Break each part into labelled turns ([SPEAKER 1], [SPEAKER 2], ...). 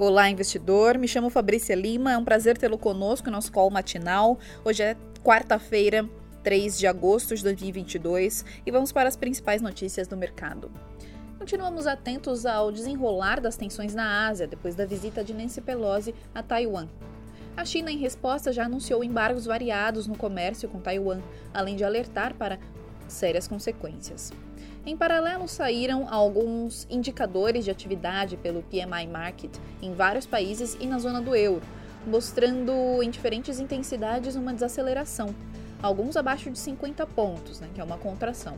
[SPEAKER 1] Olá, investidor. Me chamo Fabrícia Lima. É um prazer tê-lo conosco no nosso call matinal. Hoje é quarta-feira, 3 de agosto de 2022 e vamos para as principais notícias do mercado. Continuamos atentos ao desenrolar das tensões na Ásia depois da visita de Nancy Pelosi a Taiwan. A China, em resposta, já anunciou embargos variados no comércio com Taiwan, além de alertar para sérias consequências. Em paralelo, saíram alguns indicadores de atividade pelo PMI Market em vários países e na zona do euro, mostrando em diferentes intensidades uma desaceleração, alguns abaixo de 50 pontos, né, que é uma contração.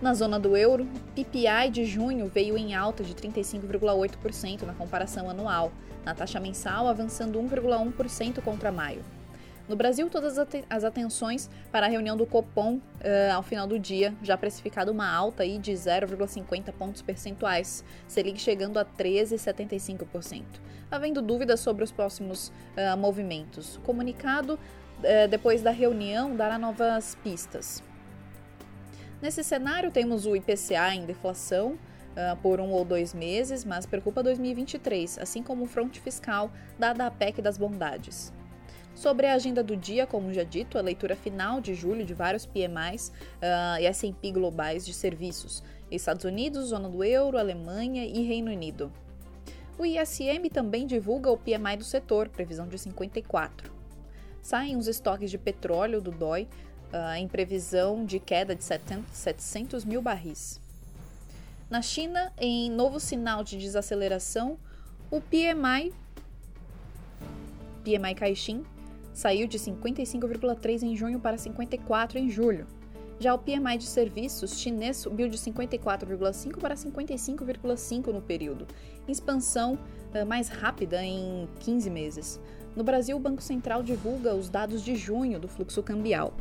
[SPEAKER 1] Na zona do euro, PPI de junho veio em alta de 35,8% na comparação anual, na taxa mensal avançando 1,1% contra maio. No Brasil, todas as atenções para a reunião do Copom uh, ao final do dia, já precificado uma alta aí de 0,50 pontos percentuais, Selic chegando a 13,75%. Havendo dúvidas sobre os próximos uh, movimentos, o comunicado uh, depois da reunião dará novas pistas. Nesse cenário, temos o IPCA em deflação, Uh, por um ou dois meses, mas preocupa 2023, assim como o fronte fiscal, dada a PEC das bondades. Sobre a agenda do dia, como já dito, a leitura final de julho de vários PMIs uh, e S&P globais de serviços, Estados Unidos, zona do euro, Alemanha e Reino Unido. O ISM também divulga o PMI do setor, previsão de 54. Saem os estoques de petróleo do DOI uh, em previsão de queda de 700 mil barris. Na China, em novo sinal de desaceleração, o PMI, PMI Caixin, saiu de 55,3 em junho para 54 em julho. Já o PMI de serviços chinês subiu de 54,5 para 55,5 no período, expansão uh, mais rápida em 15 meses. No Brasil, o Banco Central divulga os dados de junho do fluxo cambial.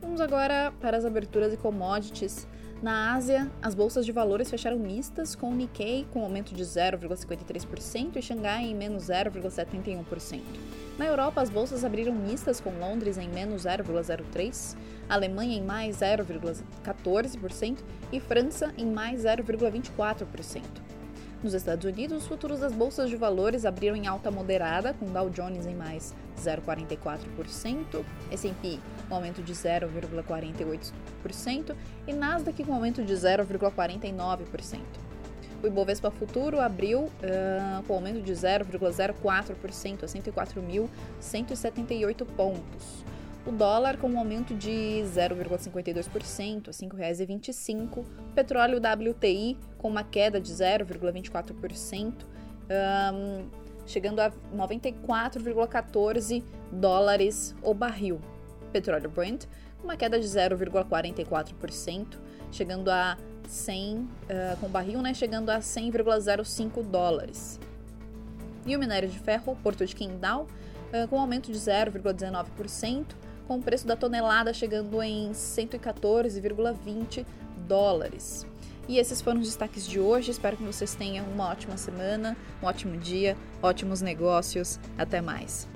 [SPEAKER 1] Vamos agora para as aberturas e commodities. Na Ásia, as bolsas de valores fecharam mistas, com o Nikkei com aumento de 0,53% e Xangai em menos 0,71%. Na Europa, as bolsas abriram mistas, com Londres em menos 0,03%, Alemanha em mais 0,14% e França em mais 0,24%. Nos Estados Unidos, os futuros das bolsas de valores abriram em alta moderada, com Dow Jones em mais 0,44%, S&P com aumento de 0,48% e Nasdaq com aumento de 0,49%. O Ibovespa Futuro abriu uh, com aumento de 0,04% a 104.178 pontos. O dólar com um aumento de 0,52% a R$ 5,25. O petróleo WTI com uma queda de 0,24%, um, chegando a 94,14 dólares o barril. Petróleo Brent com uma queda de 0,44%, chegando a 100 uh, com barril, né, chegando a 100,05 dólares. E o minério de ferro, Porto de Qingdao, uh, com aumento de 0,19%, com o preço da tonelada chegando em 114,20 dólares. E esses foram os destaques de hoje. Espero que vocês tenham uma ótima semana, um ótimo dia, ótimos negócios. Até mais.